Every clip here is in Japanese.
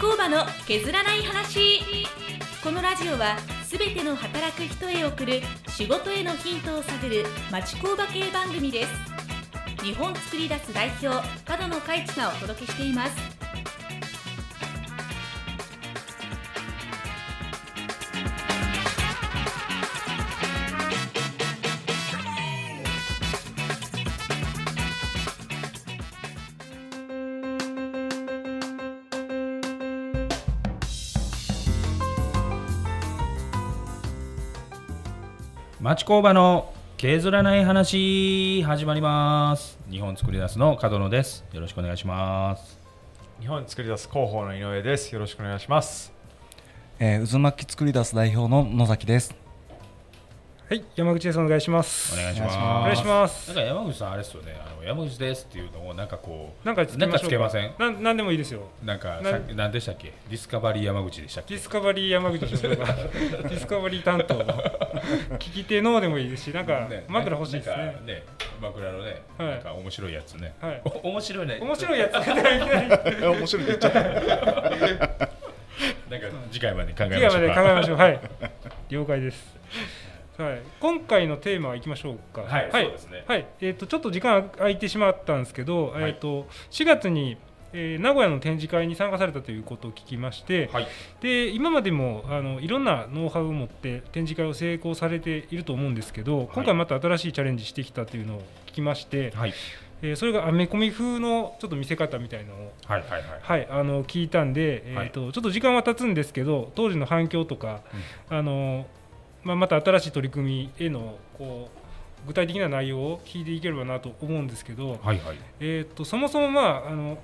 工場の削らない話。このラジオはすべての働く人へ送る仕事へのヒントを探る町工場系番組です。日本作り出す代表角野海地がお届けしています。町工場の削らない話始まります。日本作り出すの角野です。よろしくお願いします。日本作り出す広報の井上です。よろしくお願いします。えー、渦巻き作り出す代表の野崎です。はい山口です。お願いします。お願いします。お願いします。なんか山口さんあれですよね。あの山口ですっていうのをなんかこうなんかつけまつけません？なんなんでもいいですよ。なんかさなんでしたっけ？ディスカバリー山口でしたっけ？ディスカバリー山口でしょうか？ディスカバリー担当聞き手のでもいいですしなんか枕欲しいですね。ね枕のね、はい、なんか面白いやつね、はい、面白いね。面白いやつ。面白いって言っちゃった。なんか次回まで考えましょう次回まで考えましょう。はい。了解です。はい、今回のテーマいきましょうか。はい、はい、ね。はい、えっ、ー、とちょっと時間空いてしまったんですけど、はい、えっ、ー、と4月に、えー、名古屋の展示会に参加されたということを聞きまして、はい、で今までもあのいろんなノウハウを持って展示会を成功されていると思うんですけど、今回また新しいチャレンジしてきたというのを聞きまして。はい。えー、それがアメコミ風のちょっと見せ方みたいのを、はいはいはい。はい、あの聞いたんで、えーと、はい、ちょっと時間は経つんですけど当時の反響とか、うん、あのまあ、また新しい取り組みへのこう具体的な内容を聞いていければなと思うんですけど、はいはい、えーと、そもそも、まああの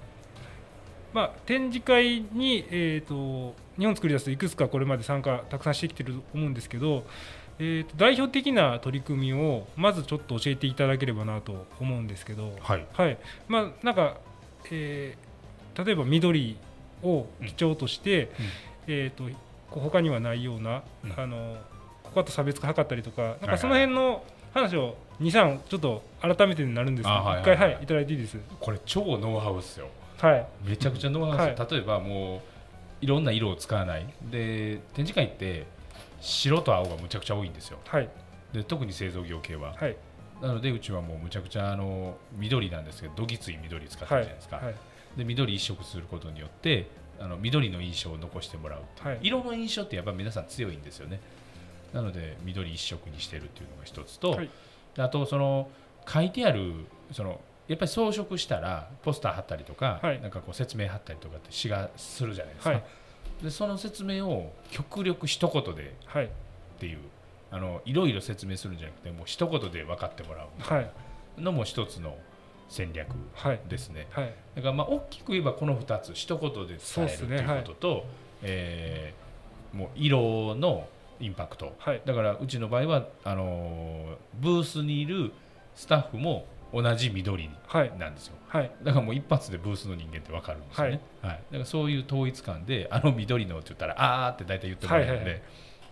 まあ、展示会に、えーと、日本作り出すといくつかこれまで参加たくさんしてきてると思うんですけど、えーと、代表的な取り組みをまずちょっと教えていただければなと思うんですけど、はい、はい、まあ、なんか、えー、例えば緑を基調として、うん。うん、えーと、他にはないような、うん、あの他と差別化図ったりとかなんかその辺の話を23ちょっと改めてになるんですけど、一回はいいただいていいです？これ超ノウハウですよ。はいめちゃくちゃノウハウです、はい、例えばもういろんな色を使わない。で展示会って白と青がむちゃくちゃ多いんですよ、はい、で特に製造業系は、はい、なのでうちはもうむちゃくちゃあの緑なんですけどどぎつい緑使ってるじゃないですか、で緑一色することによってあの緑の印象を残してもらう、はい、色の印象ってやっぱ皆さん強いんですよね。なので緑一色にしてるっていうのが一つと、はい、あとその書いてあるそのやっぱり装飾したらポスター貼ったりとか、はい、なんかこう説明貼ったりとかって詩がするじゃないですか、はい、でその説明を極力一言でっていう、あのいろいろ説明するんじゃなくてもう一言で分かってもらう。みたい。なのも一つの戦略ですね、はい。だからまあ大きく言えばこの2つ一言で伝えるとい。うことと、ねえー、もう色のインパクト、はい、だからうちの場合はあのブースにいるスタッフも同じ緑なんですよ、はい、だからもう一発でブースの人間って分かるんですよね、はい、はい、だからそういう統一感であの緑のって言ったらあーって大体言ってもらえるので、はいはい。はい、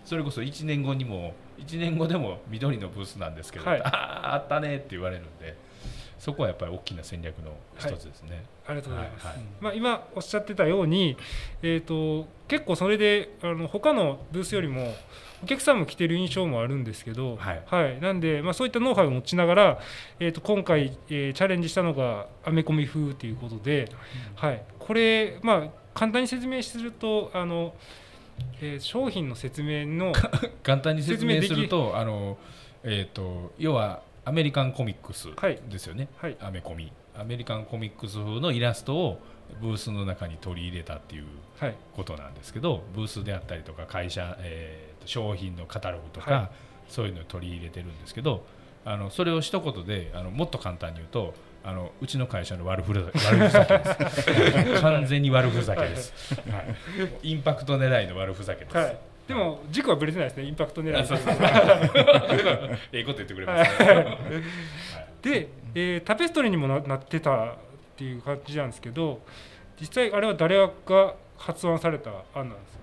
それこそ1年後にも1年後でも緑のブースなんですけど、はい、あああったねって言われるんでそこはやっぱり大きな戦略の一つですね。ありがとうございます。はいはい、まあ、今おっしゃってたように、えーと、結構それであの他のブースよりもお客さんも来てる印象もあるんですけど、はい、はい、なんで、まあ、そういったノウハウを持ちながら、えーと、今回、えー、チャレンジしたのがアメコミ風ということで、はい、これ、まあ、簡単に説明するとあの、えー、商品の説明の簡単に説明するとあの、えーと要はアメリカンコミックスですよね、はい、アメコミ。アメリカンコミックス風のイラストをブースの中に取り入れたっていうことなんですけど、はい、ブースであったりとか会社、えー、商品のカタログとか、はい、そういうのを取り入れてるんですけどあのそれを一言であのもっと簡単に言うとあのうちの会社の悪ふ悪ふざけです。完全に悪ふざけです、はい、インパクト狙いの悪ふざけです、でも軸はぶれてないですねインパクト狙いええこと言ってくれますね、で、えー、タペストリーにもななってたっていう感じなんですけど実際あれは誰が発案された案なんです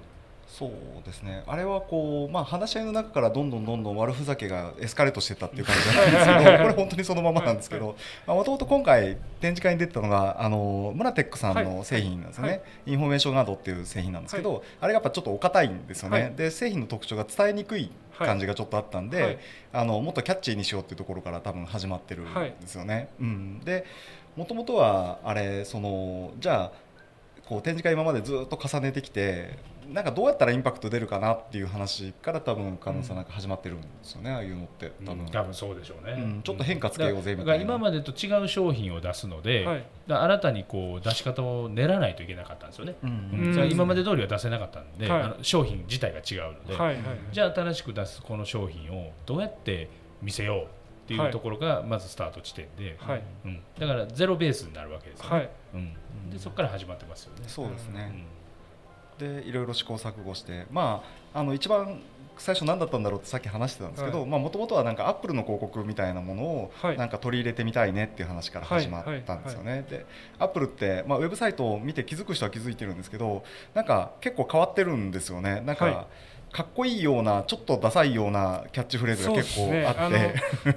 そうですね。あれはこう、まあ、話し合いの中からどんどんどんどん悪ふざけがエスカレートしてたっていう感じなんですけど これ本当にそのままなんですけどもともと今回展示会に出てたのがあのムラテックさんの製品なんですよね、はいはい、インフォメーションガードっていう製品なんですけど、はい、あれがやっぱちょっとお堅いんですよね、で製品の特徴が伝えにくい感じがちょっとあったんで、あのもっとキャッチーにしようっていうところから多分始まってるんですよね。うん、でもともとはあれそのじゃあこう展示会今までずっと重ねてきてなんかどうやったらインパクト出るかなっていう話から多分加納さんなんか始まってるんですよね、ああいうのって多分,、多分そうでしょうね、うん、ちょっと変化つけようぜみたいな。今までと違う商品を出すので、はい、新たにこう出し方を練らないといけなかったんですよね、うん。うん、今まで通りは出せなかったんで、はい、あの商品自体が違うので、はいはい、じゃあ新しく出すこの商品をどうやって見せようっていうところがまずスタート地点で、はい。うん、だからゼロベースになるわけですよね、はい。うん、でそこから始まってますよね。そうですね、でいろいろ試行錯誤してまああの一番最初何だったんだろうってさっき話してたんですけどもともとはなんかアップルの広告みたいなものをなんか取り入れてみたいねっていう話から始まったんですよね。でアップルって、まあ、ウェブサイトを見て気づく人は気づいてるんですけどなんか結構変わってるんですよね。なんか、はい。かっこいいようなちょっとダサいようなキャッチフレーズが結構あって、ね、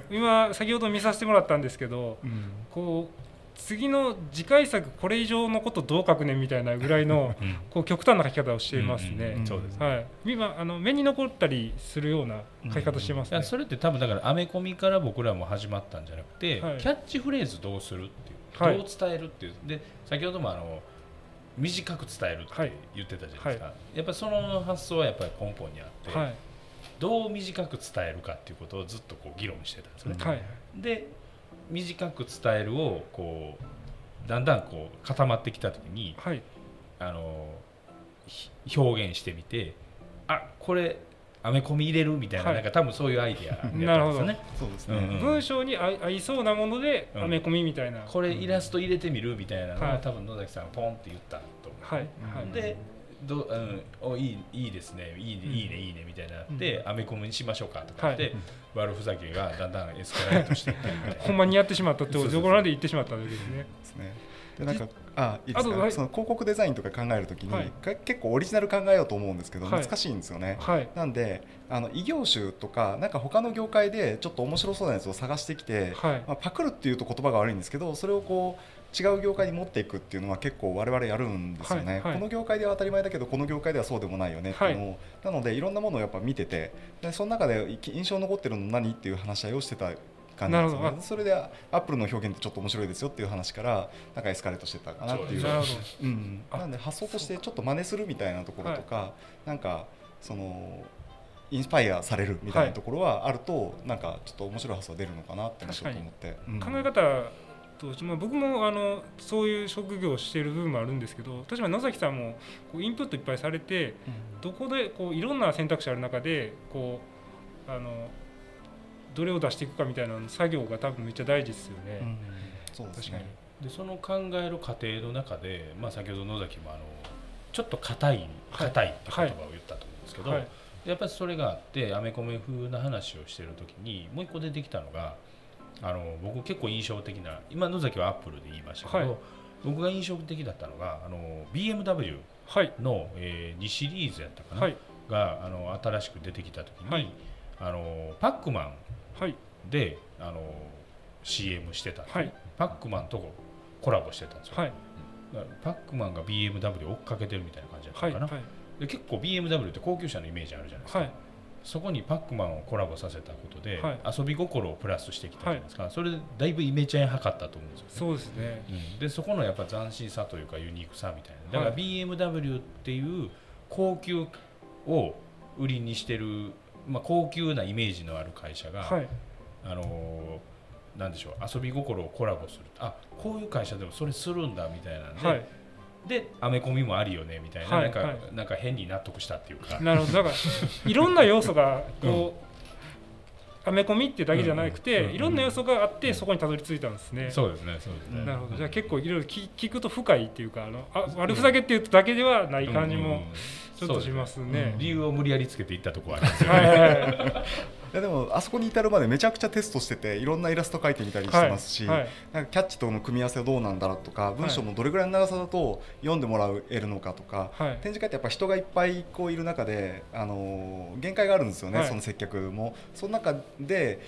今先ほど見させてもらったんですけど、うん、こう次の次回作これ以上のことどう書くねんみたいなぐらいのこう極端な書き方をしていますね。はい。今あの目に残ったりするような書き方してます、ね、それって多分だからアメコミから僕らも始まったんじゃなくて、はい、キャッチフレーズどうするっていう、はい、どう伝えるっていう。で先ほどもあの短く伝えるって言ってたじゃないですか。はい、やっぱりその発想はやっぱり根本にあって。どう短く伝えるかっていうことをずっとこう議論してたんですよね。はい、で短く伝えるをこうだんだんこう固まってきた時に、はい、あの表現してみてあこれアメコミ入れるみたいなはい、なんか多分そういうアイデアなるほど。ね。そうですね、うんうん、文章に合いそうなものでアメコミみたいな、うん、これイラスト入れてみるみたいなのは、はい、多分野崎さんポンって言ったと思う。はい、はい、でどうん、おいいいいですねいいね、いいねいいねみたいな。で、アメコミにしましょうかとかって、悪ふざけがだんだんエスカレートしていって ほんまにやってしまったってところまで言ってしまったわけですね。ですねでなんかあいいですか？その広告デザインとか考えるときに、はい、結構オリジナル考えようと思うんですけど、難しいんですよね、はい、なんであの異業種とかなんか他の業界でちょっと面白そうなやつを探してきて、はい、まあ、パクるっていうと言葉が悪いんですけどそれをこう違う業界に持っていくっていうのは結構我々やるんですよね、はい。はい、この業界では当たり前だけどこの業界ではそうでもないよねっていうのを、はい、なのでいろんなものをやっぱ見ててでその中で印象残ってるの何っていう話し合いをしてた感じですよね。それでアップルの表現ってちょっと面白いですよっていう話からなんかエスカレートしてたかなっていう。なうん、なんで発想としてちょっと真似するみたいなところとか、はい、なんかそのインスパイアされるみたいなところはあると、はい、なんかちょっと面白い発想出るのかなって思って、うん、考え方と、まあ、僕もあのそういう職業をしている部分もあるんですけど例えば野崎さんもこうインプットいっぱいされて、うん、どこでこういろんな選択肢ある中でこうあのどれを出していくかみたいな作業が多分めっちゃ大事ですよね。うん、そうですね。でその考える過程の中で、まあ、先ほど野崎もあのちょっと硬い硬いって言葉を言ったと思うんですけど、はい。はい、やっぱりそれがあってアメコミ風な話をしてる時にもう一個出てきたのがあの僕結構印象的な今野崎はアップルで言いましたけど、はい、僕が印象的だったのがあの BMW の、はい、えー、2シリーズやったかな、はい、があの新しく出てきた時に、はい、あのパックマンで、あの CM してた、はい、パックマンとコラボしてたんですよ、はい、パックマンが BMW を追っかけてるみたいな感じだったかな、はいで結構 BMW って高級車のイメージあるじゃないですか、そこにパックマンをコラボさせたことで、はい、遊び心をプラスしてきたじゃないですか、はい、それでだいぶイメチェン図ったと思うんですよ、ね、そうですね、うん、でそこのやっぱ斬新さというかユニークさみたいな。だから BMW っていう高級を売りにしてる、まあ、高級なイメージのある会社が、はい、あのー、なんでしょう遊び心をコラボする。あこういう会社でもそれするんだみたいなんで、はい。でアメコミもありよねみたいな,、なんかなんか変に納得したっていうか。なるほど。だからいろんな要素がこう、アメコミっていうだけじゃなくて、いろんな要素があってそこにたどり着いたんですね。そうですね、そうですね。なるほど、じゃあ結構いろいろ聞くと深いっていうか、あのあ悪ふざけっていうだけではない感じもちょっとしますね。理由を無理やりつけていったところありますよね。はいはいはい。やでもあそこに至るまでめちゃくちゃテストしてていろんなイラスト描いてみたりしてますし、はいはい、なんかキャッチとの組み合わせはどうなんだろうとか文章もどれぐらいの長さだと読んでもらえるのかとか、はい、展示会ってやっぱ人がいっぱいこういる中であの限界があるんですよね、その接客も。その中で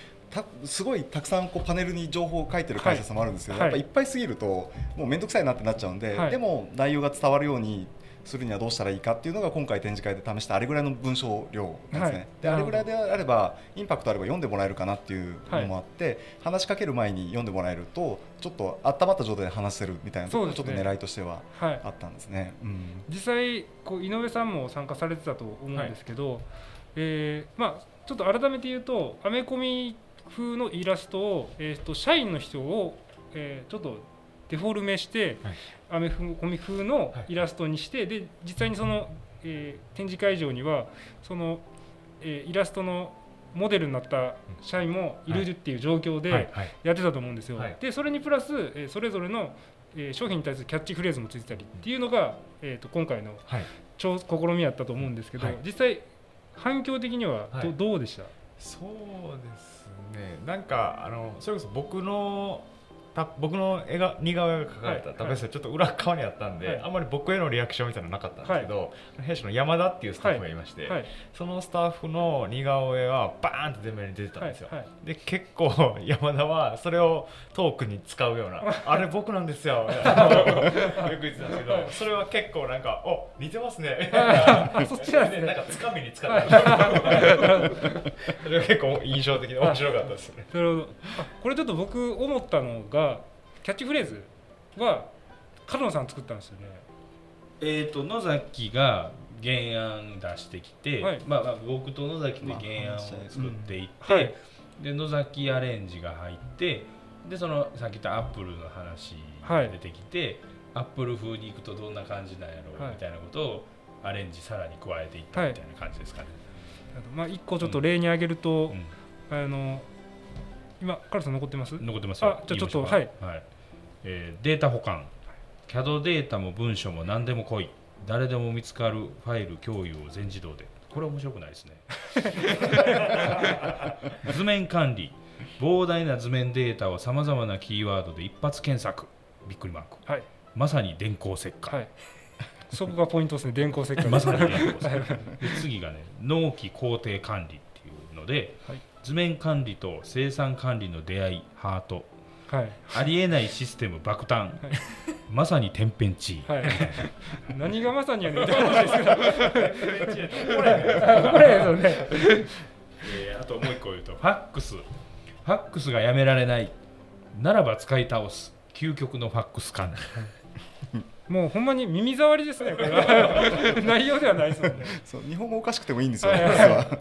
すごいたくさんこうパネルに情報を書いてる会社さんもあるんですけど、やっぱいっぱいすぎるともう面倒くさいなってなっちゃうんで、でも内容が伝わるようにするにはどうしたらいいかっていうのが今回展示会で試したあれぐらいの文章量ですね、はい、であれぐらいであればインパクトあれば読んでもらえるかなっていうのもあって、はい、話しかける前に読んでもらえるとちょっと温まった状態で話せるみたいなところがちょっと狙いとしてはあったんですね、はいうん、実際こう井上さんも参加されてたと思うんですけど、はい、えー、まあ、ちょっと改めて言うとアメコミ風のイラストを、えーと、社員の人を、えー、ちょっとデフォルメして、はい、アメコミ風のイラストにして、はい、で実際にその、えー、展示会場にはその、えー、イラストのモデルになった社員もいるっていう状況でやってたと思うんですよ。でそれにプラス、えー、それぞれの、えー、商品に対するキャッチフレーズもついてたりっていうのが、えーと、今回の超試みやったと思うんですけど、実際反響的にはど,、どうでした？そうですね。なんかあのそれこそ僕の僕の絵が似顔絵が描かれたタペストちょっと裏側にあったんで、はい、あんまり僕へのリアクションみたいなのなかったんですけど、はい、弊社の山田っていうスタッフがいまして、はい、そのスタッフの似顔絵はバーンって前面に出てたんですよ、で結構山田はそれをトークに使うような「あれ僕なんですよ」よく言ってたんですけどそれは結構なんか「お似てますね」そっちなんですね。なんかつかみに使って それは結構印象的で面白かったですね。なるほど。これちょっと僕思ったのがキャッチフレーズは角野さん作ったんですよね。えっ、ー、と野崎が原案出してきて、はい、まあ、まあ僕と野崎で原案を作っていって、まあはい、で野崎アレンジが入ってでそのさっき言ったアップルの話が出てきて、はい、アップル風にいくとどんな感じなんやろうみたい。なことをアレンジさらに加えていったみたいな感じですかね。まあ、一個ちょっと例に挙げると、うん、あの今カルさん残ってます？残ってますあじゃあちょっとはい、はい。えー、データ保管。CAD データも文書も何でも来い。誰でも見つかるファイル共有を全自動で。これ面白くないですね。図面管理。膨大な図面データをさまざまなキーワードで一発検索。びっくりマーク、はい、まさに電光石火、はい、そこがポイントですね。電光石火まさに電光石火。で次がね納期工程管理っていうので、はい、図面管理と生産管理の出会いハート。はい、ありえないシステム爆誕、はい、まさに天変地異、はい、何がまさにやねんって話ですけどこれ。これですよね、えー、あともう一個言うとファックス。ファックスがやめられないならば使い倒す。究極のファックス管理もうほんまに耳障りですねこれ 内容ではないですもんね。そう日本語おかしくてもいいんですよ、は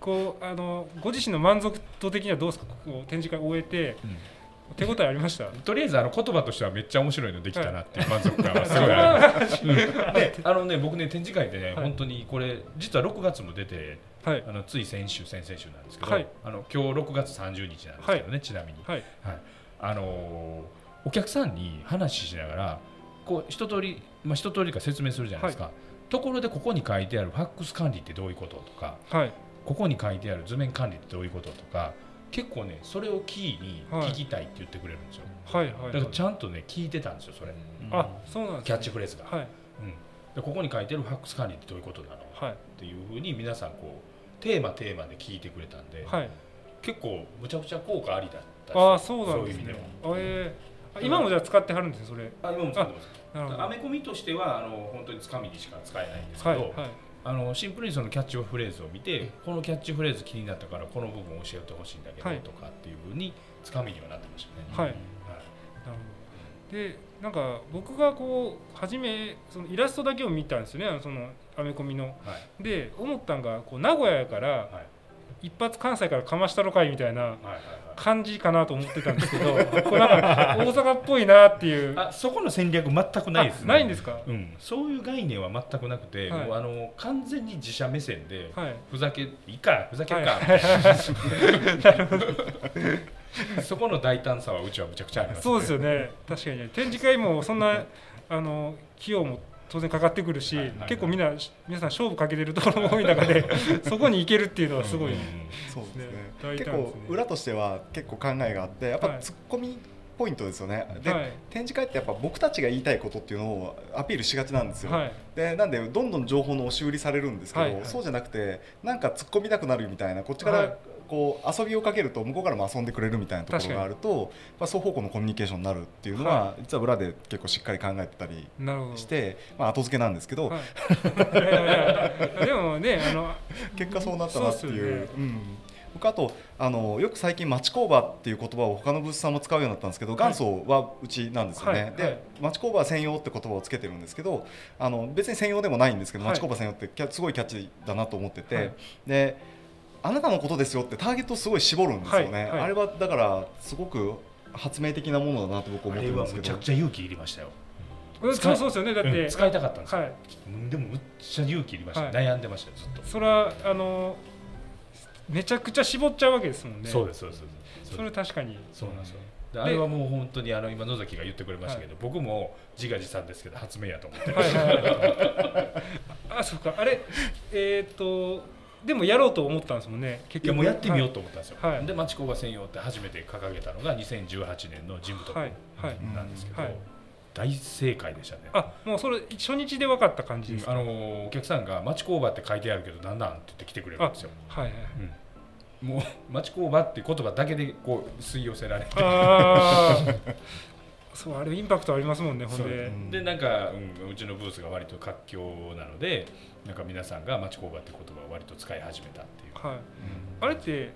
こうあのご自身の満足度的にはどうですか？ここ展示会を終えて、うん、手応えありました？とりあえずあの言葉としてはめっちゃ面白いのできたなっていう満足感はすごいある、で あのね僕ね展示会でね、はい、本当にこれ実は6月も出て、はい、あのつい先週先々週なんですけど、はい、あの今日6月30日なんですけどね、ちなみに、はい。あのー、お客さんに話しながらこう一通り、まあ、一通りか説明するじゃないですか、ところでここに書いてあるファックス管理ってどういうこととか、はい、ここに書いてある図面管理ってどういうこととか結構ねそれをキーに聞きたいって言ってくれるんですよ、はいはい、はい、だからちゃんとね聞いてたんですよそれ、うん、あそうなんね、キャッチフレーズが、はい。うん、でここに書いてるファックス管理ってどういうことなの、はい、っていうふうに皆さんこうテーマテーマで聞いてくれたんで、はい、結構むちゃくちゃ効果ありだったあそうなんですね。そういう意味でも、えー、今もじゃあ使ってはるんですねそれ。あ今も使ってます。アメコミとしてはあの本当につかみにしか使えないんですけど、はいはいあのシンプルにそのキャッチフレーズを見てこのキャッチフレーズ気になったからこの部分を教えてほしいんだけど、とかっていうふうにつかみにはなってましたね。はい、はい、なるほど。でなんか僕がこう初めそのイラストだけを見たんですよね。そのアメコミの。はい、で思ったんがこう名古屋から、はい、一発関西からかましたろかいみたいな。はいはい感じかなと思ってたんですけどこれなんか大阪っぽいなっていう。あそこの戦略全くないですね。ないんですか、うん、そういう概念は全くなくて、はい、もうあの完全に自社目線で、はい、ふざけいいかふざけるか、そこの大胆さはうちはむちゃくちゃあります、ね、そうですよね。確かに、ね、展示会もそんなあの費用も当然かかってくるし、結構みんな皆さん勝負かけてるところも多い中でそこに行けるっていうのはすごい、そうですね。結構裏としては結構考えがあってやっぱツッコミポイントですよね。で、はい、展示会ってやっぱ僕たちが言いたいことっていうのをアピールしがちなんですよ、はい、でなんでどんどん情報の押し売りされるんですけど、はい。はい、そうじゃなくてなんか突っ込みたくなるみたいなこっちからこう遊びをかけると向こうからも遊んでくれるみたいなところがあると、まあ、双方向のコミュニケーションになるっていうのは、実は裏で結構しっかり考えてたりして、まあ、後付けなんですけど、でもねあの結果そうなったなっていう。うん。僕あとあのよく最近町工場っていう言葉を他のブースさんも使うようになったんですけど、元祖はうちなんですよね、はい、で町工場専用って言葉をつけてるんですけどあの別に専用でもないんですけど、町工場専用ってすごいキャッチだなと思ってて、であなたのことですよってターゲットをすごい絞るんですよね、あれはだからすごく発明的なものだなと僕思ってるんですけど。めちゃくちゃ勇気いりましたよ。そうそうですよねだって、使いたかったんですよ、はい、でもむっちゃ勇気いりました、はい、悩んでましたずっと。それはあのめちゃくちゃ絞っちゃうわけですもんね。そうですそうですそれ確かに。そうなんですよ。あれはもう本当にあの今野崎が言ってくれましたけど、はい、僕も自画自賛ですけど発明やと思ってはいはいはい、あそうか。あれえっ、ー、とでもやろうと思ったんですもんね。結局。もうやってみようと思ったんですよ、はい、で町工場専用って初めて掲げたのが2018年のジムトップなんですけど、大正解でしたね。あもうそれ初日で分かった感じですあのお客さんが町工場って書いてあるけどなんなんって言って来てくれるんですよ。はいはい、うん。もう町工場って言葉だけでこう吸い寄せられて そうあれインパクトありますもんねほんで。でなんか、うん、うちのブースが割と活況なのでなんか皆さんが町工場って言葉を割と使い始めたっていう、はい。うん、あれって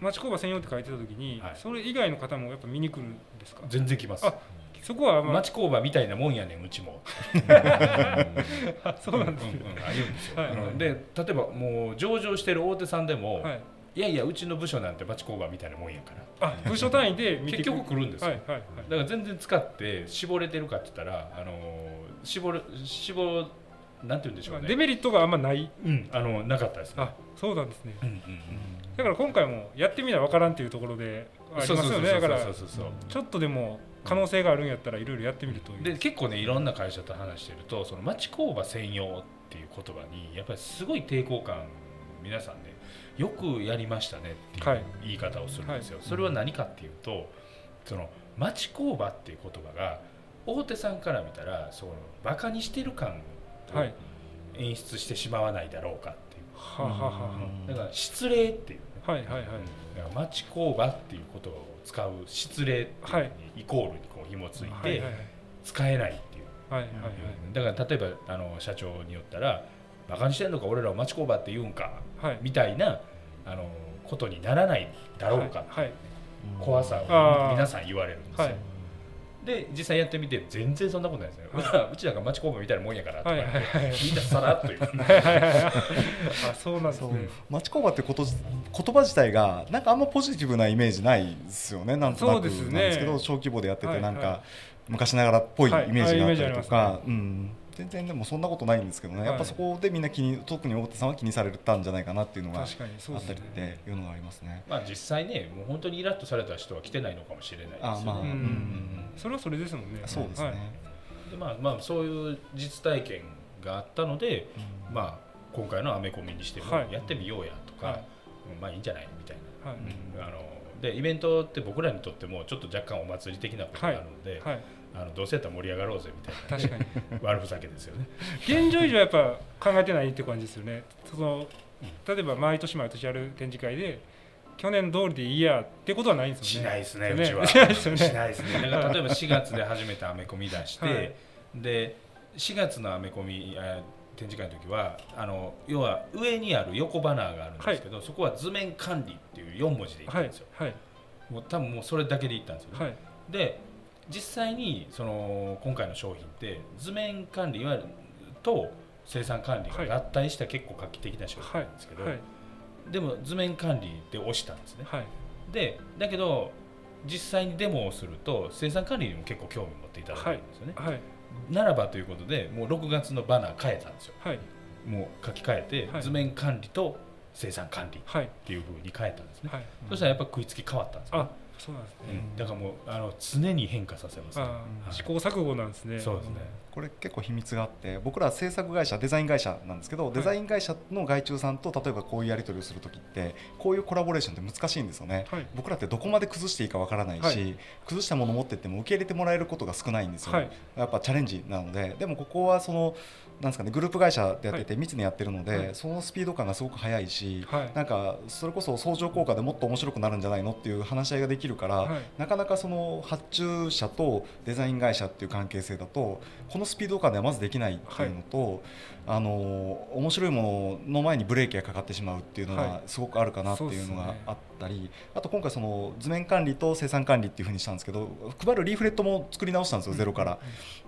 町工場専用って書いてた時に、はい、それ以外の方もやっぱ見に来るんですか？全然来ます。あそこは、まあ、町工場みたいなもんやねんうちも。そうなんですね、うんうん、あるんですよ、はい、で例えばもう上場してる大手さんでも、はいいやいやうちの部署なんて町工場みたいなもんやから。あ部署単位で結局来るんですよ、はいはいはい、だから全然使って絞れてるかって言ったらあの絞る絞なんて言うんでしょうね。デメリットがあんまない、うん、あのなかったです、ね、あそうなんですね、うんうんうん、だから今回もやってみな分からんっていうところでありますよね。だからちょっとでも可能性があるんやったらいろいろやってみるとで結構ねいろんな会社と話してるとその町工場専用っていう言葉にやっぱりすごい抵抗感皆さんねよくやりましたねっていう言い方をするんですよ、はい。はい、それは何かっていうとその町工場っていう言葉が大手さんから見たらそのバカにしてる感を演出してしまわないだろうかっていう、はい、だから失礼っていう、ね、はいはいはい、だから町工場っていうことを使う失礼っていうにイコールにこう紐ついて使えないっていう、はいはいはい、だから例えばあの社長によったらバカにしてんのか俺らを町工場って言うんか、はい、みたいなあのことにならないだろうか、はいはい、怖さを皆さん言われるんですよ。で実際やってみて全然そんなことないですよ、はい、うちなんか町工場みたいなもんやからとか、みんなさらっと言う。あそうなんですね。町工場ってこと言葉自体がなんかあんまポジティブなイメージないですよね。なんとなく。なんですけど、ね、小規模でやっててなんか、昔ながらっぽいイメージがあったりとか、うん全然でもそんなことないんですけどね、はい、やっぱそこでみんな気に特に大手さんは気にされたんじゃないかなっていうのがあったりっていうのがありますね。まあ実際ねもう本当にイラッとされた人は来てないのかもしれないですよね。あまあ、うん、それはそれですもんね。そうですね。はい、でまあまあそういう実体験があったので、うん、まあ今回のアメコミにしてもやってみようやとか、はい、まあいいんじゃないみたいな。はい、うん、あのでイベントって僕らにとってもちょっと若干お祭り的なことがあるので。はいあのどうせやったら盛り上がろうぜみたいな、ね、確かに。悪ふざけですよね。現状以上やっぱ考えてないって感じですよね。その例えば毎年毎年やる展示会で去年通りでいいやってことはないんですよね。しないですね。うちは。しないですよね。だから例えば4月で初めてアメコミ出して、はい、で4月のアメコミ展示会の時はあの要は上にある横バナーがあるんですけど、はい、そこは図面管理っていう4文字でいったんですよ、はい、もう多分もうそれだけでいったんですよね、で実際にその今回の商品って図面管理いわゆると生産管理が合体した結構画期的な商品なんですけど、はい。はい、でも図面管理で押したんですね、はい、でだけど実際にデモをすると生産管理にも結構興味を持っていただけるんですよね、ならばということでもう6月のバナー変えたんですよ、もう書き換えて、図面管理と生産管理っていうふうに変えたんですね、そしたらやっぱ食いつき変わったんですよ、そうなんですね、だからもうあの常に変化させます、ね、試行錯誤なんですね。そうですね、これ結構秘密があって僕ら制作会社デザイン会社なんですけど、デザイン会社の外注さんと例えばこういうやり取りをする時ってこういうコラボレーションって難しいんですよね、はい、僕らってどこまで崩していいかわからないし、はい、崩したもの持ってっても受け入れてもらえることが少ないんですよ、はい、やっぱチャレンジなのででもここはそのなんですかねグループ会社でやってて密にやってるので、そのスピード感がすごく速いし、なんかそれこそ相乗効果でもっと面白くなるんじゃないのっていう話し合いができるから、なかなかその発注者とデザイン会社っていう関係性だとこのスピード感ではまずできないっていうのと、あの面白いものの前にブレーキがかかってしまうっていうのがすごくあるかなっていうのがあったり、あと今回その図面管理と生産管理っていうふうにしたんですけど配るリーフレットも作り直したんですよゼロから。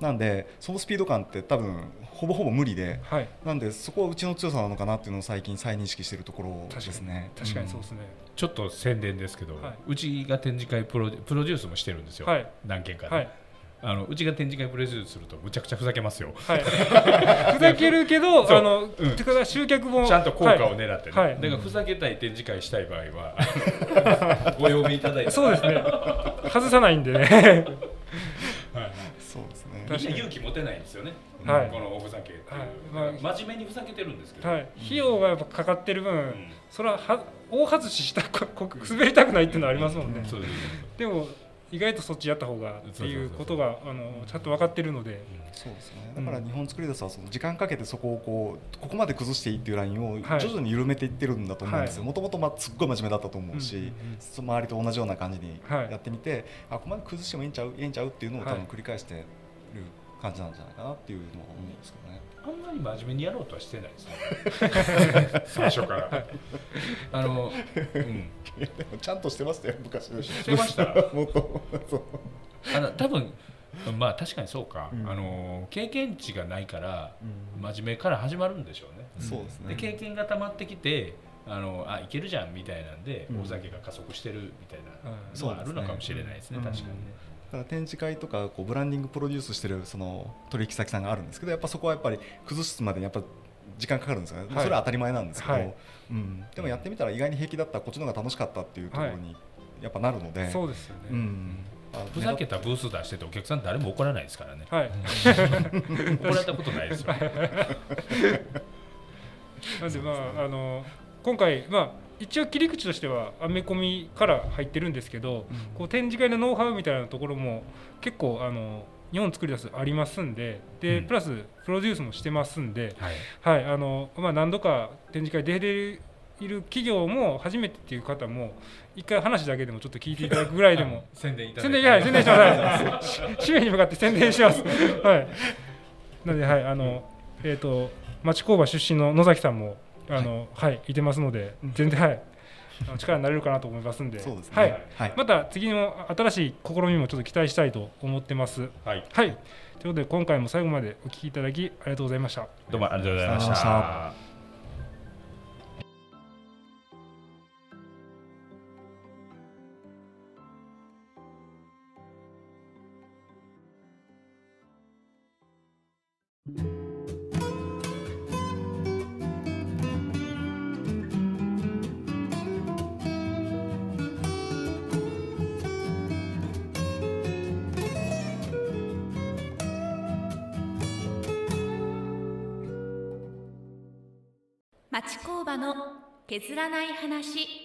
なんでそのスピード感って多分ほぼほぼ無理で、はい、なんでそこはうちの強さなのかなっていうのを最近再認識しているところですね。確かに。そうですね、ちょっと宣伝ですけど、はい、うちが展示会プロプロデュースもしてるんですよ、はい、何件かで、あのうちが展示会プロデュースするとむちゃくちゃふざけますよ。はい、ふざけるけど、あの、うん、てか集客もちゃんと効果を狙ってね、はい、だからふざけたい展示会したい場合は ご用意いただいて。そうですね。外さないんでね。はい、そうですね。みんな勇気持てないんですよね。はい、このおふざけはい。まあ、真面目にふざけてるんですけど、はい、費用がやっぱかかってる分、うん、それはは大外ししたこ滑りたくないっていうのはありますもんね。うん、でも意外とそっちやった方がっていうことがあのちゃんと分かってるので、そうですね。だから日本作り出すはその時間かけてそこをこうここまで崩していいっていうラインを徐々に緩めていってるんだと思うんですよ。もともとすっごい真面目だったと思うし、その周りと同じような感じにやってみて、あここまで崩してもいいんちゃういいんちゃうっていうのを多分繰り返してる感じなんじゃないかなっていうのは思うんですけど。ね。あんまり真面目にやろうとはしてないですね。最初から。あの、うん、ちゃんとしてましたよ昔してました。あの多分まあ確かにそうか、うん、あの経験値がないから、真面目から始まるんでしょうね、そうですね。で経験がたまってきてあのあいけるじゃんみたいなんで、お酒が加速してるみたいなのはあるのかもしれないですね、確かにね。から展示会とかこうブランディングプロデュースしてるその取引先さんがあるんですけどやっぱそこはやっぱり崩すまでにやっぱ時間かかるんですよね、はい、それは当たり前なんですけど、はい、うん、でもやってみたら意外に平気だったこっちの方が楽しかったっていうところにやっぱなるので、そうですよね、うん。ふざけたブース出しててお客さん誰も怒らないですからね、はい、怒られたことないですよ。なんでまああの今回まあ一応切り口としてはアメコミから入ってるんですけど、うん、こう展示会のノウハウみたいなところも結構あの日本作り出すありますんでで、うん、プラスプロデュースもしてますんで、はい、はい、あのまあ、何度か展示会出ている企業も初めてっていう方も一回話だけでもちょっと聞いていただくぐらいでも 宣伝いただ宣伝いや宣伝します、はい、使命に向かって宣伝します。はい。なのではいあのえっ、ー、と町工場出身の野崎さんもあの、はい、はい、いてますので、全然、はい、力になれるかなと思いますんで、そうですね、はい、はい、また次の新しい試みもちょっと期待したいと思ってます。はい、はい、ということで、今回も最後までお聞きいただきありがとうございました。どうもありがとうございました。工場の削らない話。